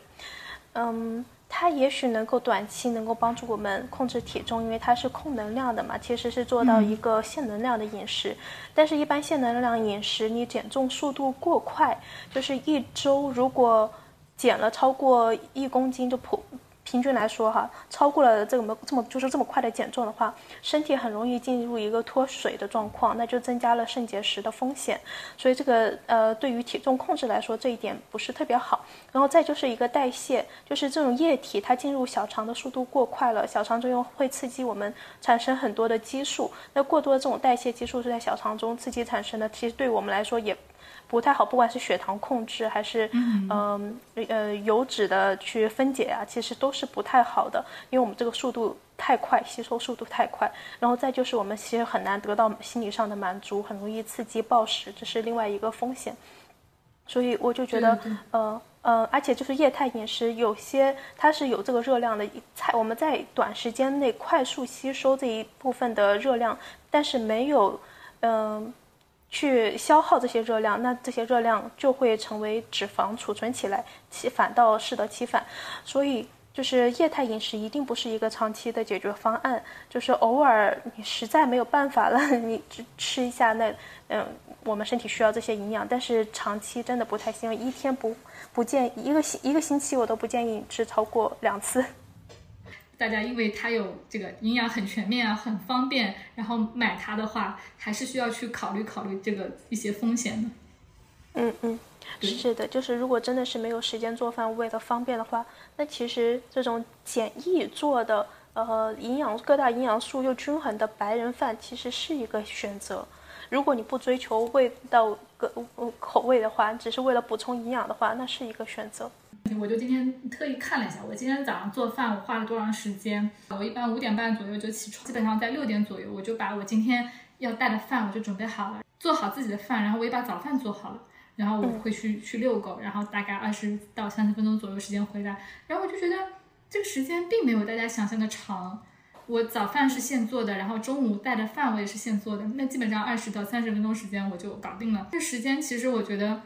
嗯，它也许能够短期能够帮助我们控制体重，因为它是控能量的嘛，其实是做到一个限能量的饮食。但是，一般限能量饮食，你减重速度过快，就是一周如果减了超过一公斤，就普。平均来说，哈，超过了这么这么就是这么快的减重的话，身体很容易进入一个脱水的状况，那就增加了肾结石的风险。所以这个呃，对于体重控制来说，这一点不是特别好。然后再就是一个代谢，就是这种液体它进入小肠的速度过快了，小肠作用会刺激我们产生很多的激素。那过多的这种代谢激素是在小肠中刺激产生的，其实对我们来说也。不太好，不管是血糖控制还是嗯呃油脂的去分解啊，其实都是不太好的，因为我们这个速度太快，吸收速度太快，然后再就是我们其实很难得到心理上的满足，很容易刺激暴食，这是另外一个风险。所以我就觉得，呃呃，而且就是液态饮食，有些它是有这个热量的，菜我们在短时间内快速吸收这一部分的热量，但是没有嗯。去消耗这些热量，那这些热量就会成为脂肪储存起来，其反倒适得其反。所以，就是液态饮食一定不是一个长期的解决方案。就是偶尔你实在没有办法了，你吃吃一下，那嗯，我们身体需要这些营养，但是长期真的不太行。一天不不建一个星一个星期我都不建议吃超过两次。大家因为它有这个营养很全面啊，很方便，然后买它的话，还是需要去考虑考虑这个一些风险的。嗯嗯，是的，就是如果真的是没有时间做饭，为了方便的话，那其实这种简易做的，呃，营养各大营养素又均衡的白人饭，其实是一个选择。如果你不追求味道、个口味的话，只是为了补充营养的话，那是一个选择。我就今天特意看了一下，我今天早上做饭我花了多长时间？我一般五点半左右就起床，基本上在六点左右我就把我今天要带的饭我就准备好了，做好自己的饭，然后我也把早饭做好了，然后我会去去遛狗，然后大概二十到三十分钟左右时间回来，然后我就觉得这个时间并没有大家想象的长。我早饭是现做的，然后中午带的饭我也是现做的，那基本上二十到三十分钟时间我就搞定了。这时间其实我觉得。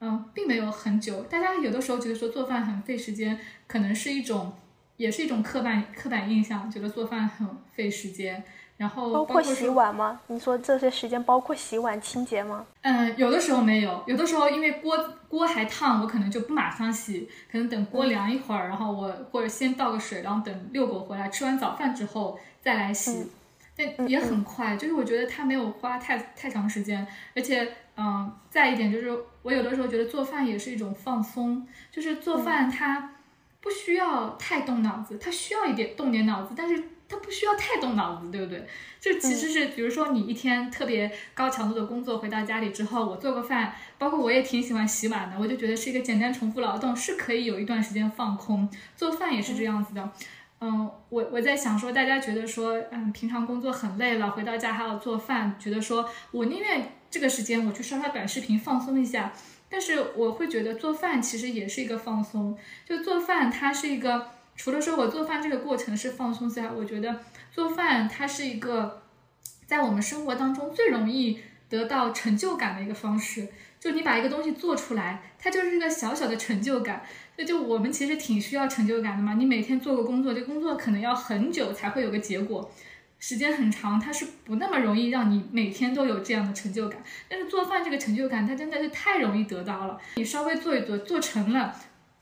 嗯，并没有很久。大家有的时候觉得说做饭很费时间，可能是一种，也是一种刻板刻板印象，觉得做饭很费时间。然后包括洗碗吗？你说这些时间包括洗碗清洁吗？嗯，有的时候没有，有的时候因为锅锅还烫，我可能就不马上洗，可能等锅凉一会儿，然后我或者先倒个水，然后等遛狗回来，吃完早饭之后再来洗。但也很快，就是我觉得它没有花太太长时间，而且，嗯，再一点就是，我有的时候觉得做饭也是一种放松，就是做饭它不需要太动脑子，它需要一点动点脑子，但是它不需要太动脑子，对不对？就其实是，比如说你一天特别高强度的工作回到家里之后，我做个饭，包括我也挺喜欢洗碗的，我就觉得是一个简单重复劳动，是可以有一段时间放空，做饭也是这样子的。嗯，我我在想说，大家觉得说，嗯，平常工作很累了，回到家还要做饭，觉得说我宁愿这个时间我去刷刷短视频放松一下。但是我会觉得做饭其实也是一个放松，就做饭它是一个，除了说我做饭这个过程是放松之外，我觉得做饭它是一个。在我们生活当中最容易得到成就感的一个方式。就你把一个东西做出来，它就是一个小小的成就感。那就我们其实挺需要成就感的嘛。你每天做个工作，这工作可能要很久才会有个结果，时间很长，它是不那么容易让你每天都有这样的成就感。但是做饭这个成就感，它真的是太容易得到了。你稍微做一做，做成了，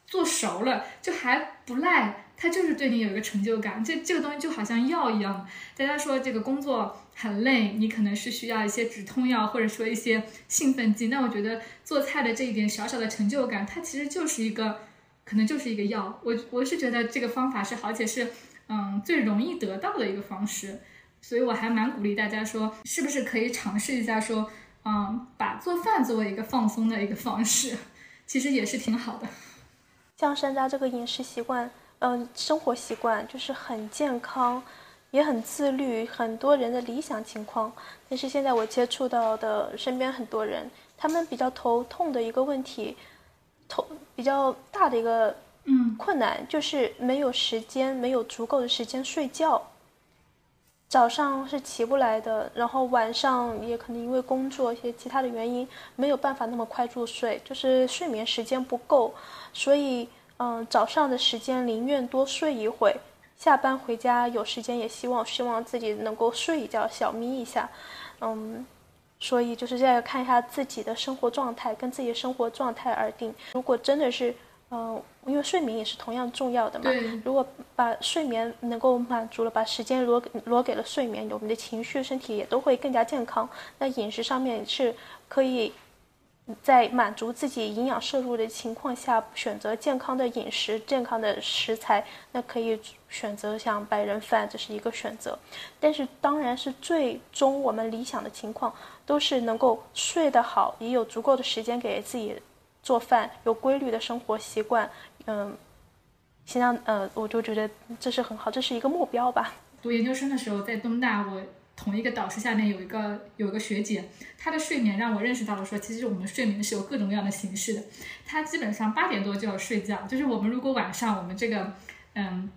做熟了，就还不赖。它就是对你有一个成就感，这这个东西就好像药一样。大家说这个工作很累，你可能是需要一些止痛药，或者说一些兴奋剂。那我觉得做菜的这一点小小的成就感，它其实就是一个，可能就是一个药。我我是觉得这个方法是好，且是嗯最容易得到的一个方式。所以我还蛮鼓励大家说，是不是可以尝试一下说，嗯，把做饭作为一个放松的一个方式，其实也是挺好的。像山楂这个饮食习惯。嗯，生活习惯就是很健康，也很自律，很多人的理想情况。但是现在我接触到的身边很多人，他们比较头痛的一个问题，头比较大的一个困难就是没有时间，没有足够的时间睡觉。早上是起不来的，然后晚上也可能因为工作一些其他的原因，没有办法那么快入睡，就是睡眠时间不够，所以。嗯，早上的时间宁愿多睡一会，下班回家有时间也希望希望自己能够睡一觉，小眯一下。嗯，所以就是要看一下自己的生活状态，跟自己的生活状态而定。如果真的是，嗯，因为睡眠也是同样重要的嘛。如果把睡眠能够满足了，把时间挪挪给了睡眠，我们的情绪、身体也都会更加健康。那饮食上面是可以。在满足自己营养摄入的情况下，选择健康的饮食、健康的食材，那可以选择像白人饭，这是一个选择。但是，当然是最终我们理想的情况，都是能够睡得好，也有足够的时间给自己做饭，有规律的生活习惯。嗯，现在呃，我就觉得这是很好，这是一个目标吧。读研究生的时候，在东大，我。同一个导师下面有一个有一个学姐，她的睡眠让我认识到了说，其实我们睡眠是有各种各样的形式的。她基本上八点多就要睡觉，就是我们如果晚上我们这个嗯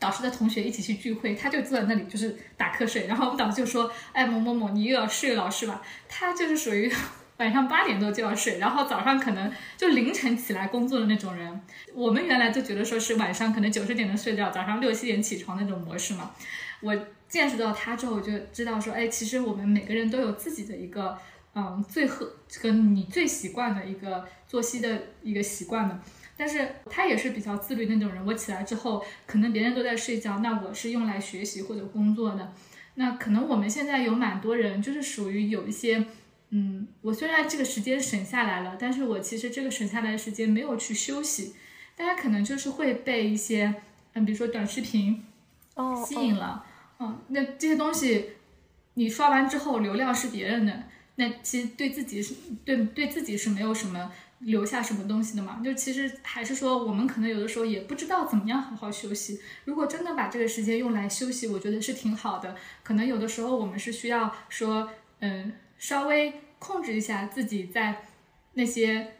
导师的同学一起去聚会，他就坐在那里就是打瞌睡，然后我们导师就说，哎某某某你又要睡了是吧？他就是属于晚上八点多就要睡，然后早上可能就凌晨起来工作的那种人。我们原来就觉得说是晚上可能九十点能睡觉，早上六七点起床那种模式嘛，我。见识到他之后，我就知道说，哎，其实我们每个人都有自己的一个，嗯，最合跟你最习惯的一个作息的一个习惯的。但是他也是比较自律那种人。我起来之后，可能别人都在睡觉，那我是用来学习或者工作的。那可能我们现在有蛮多人，就是属于有一些，嗯，我虽然这个时间省下来了，但是我其实这个省下来的时间没有去休息。大家可能就是会被一些，嗯，比如说短视频，吸引了。嗯，那这些东西，你刷完之后流量是别人的，那其实对自己是对对自己是没有什么留下什么东西的嘛。就其实还是说，我们可能有的时候也不知道怎么样好好休息。如果真的把这个时间用来休息，我觉得是挺好的。可能有的时候我们是需要说，嗯，稍微控制一下自己在那些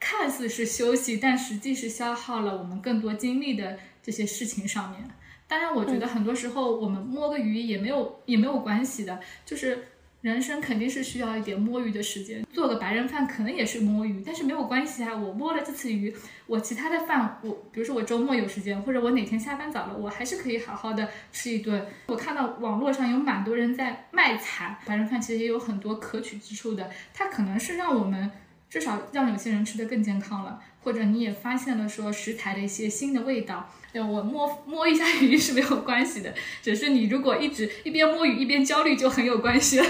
看似是休息，但实际是消耗了我们更多精力的这些事情上面。当然，我觉得很多时候我们摸个鱼也没有也没有关系的，就是人生肯定是需要一点摸鱼的时间。做个白人饭可能也是摸鱼，但是没有关系啊。我摸了这次鱼，我其他的饭，我比如说我周末有时间，或者我哪天下班早了，我还是可以好好的吃一顿。我看到网络上有蛮多人在卖惨，白人饭其实也有很多可取之处的，它可能是让我们至少让有些人吃的更健康了，或者你也发现了说食材的一些新的味道。我摸 摸一下鱼是没有关系的，只是你如果一直一边摸鱼一边焦虑就很有关系了，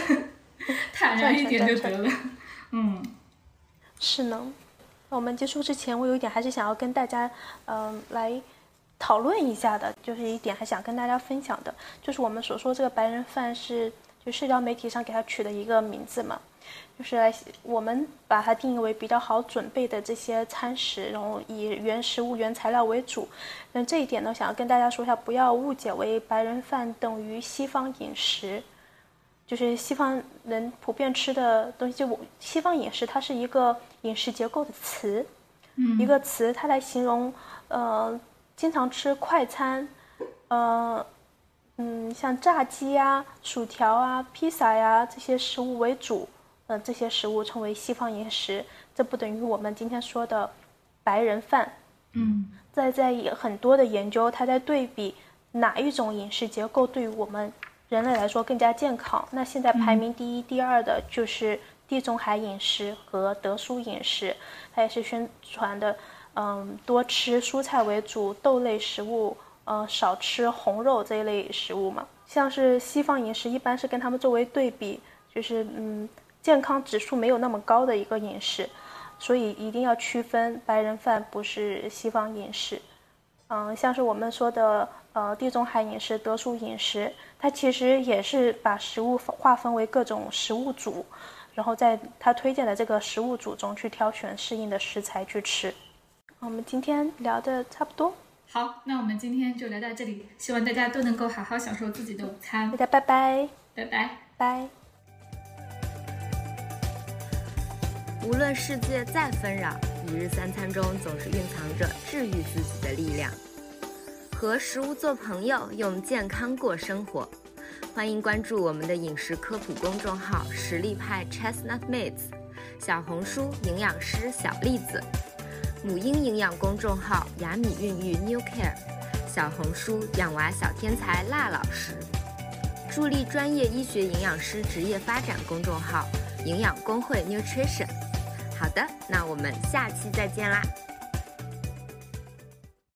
坦然一点就得了。嗯，是呢。我们结束之前，我有一点还是想要跟大家，嗯，来讨论一下的，就是一点还想跟大家分享的，就是我们所说这个白人饭是就社交媒体上给他取的一个名字嘛。就是来，我们把它定义为比较好准备的这些餐食，然后以原食物、原材料为主。那这一点呢，想要跟大家说一下，不要误解为白人饭等于西方饮食，就是西方人普遍吃的东西。就西方饮食，它是一个饮食结构的词，一个词，它来形容呃经常吃快餐，呃嗯，像炸鸡呀、薯条啊、披萨呀这些食物为主，呃，这些食物称为西方饮食。这不等于我们今天说的白人饭。嗯，在在很多的研究，它在对比哪一种饮食结构对于我们人类来说更加健康。那现在排名第一、第二的就是地中海饮食和德苏饮食，它也是宣传的。嗯，多吃蔬菜为主，豆类食物，呃，少吃红肉这一类食物嘛。像是西方饮食，一般是跟他们作为对比，就是嗯，健康指数没有那么高的一个饮食，所以一定要区分，白人饭不是西方饮食。嗯，像是我们说的，呃，地中海饮食、德叔饮食，它其实也是把食物划分为各种食物组，然后在它推荐的这个食物组中去挑选适应的食材去吃。我们今天聊的差不多，好，那我们今天就聊到这里，希望大家都能够好好享受自己的午餐。大家拜拜，拜拜，拜。无论世界再纷扰，一日三餐中总是蕴藏着治愈自己的力量。和食物做朋友，用健康过生活。欢迎关注我们的饮食科普公众号“实力派 Chestnut Mates”，小红书营养师小栗子。母婴营养公众号雅米孕育 New Care，小红书养娃小天才辣老师，助力专业医学营养师职业发展公众号营养工会 Nutrition。好的，那我们下期再见啦。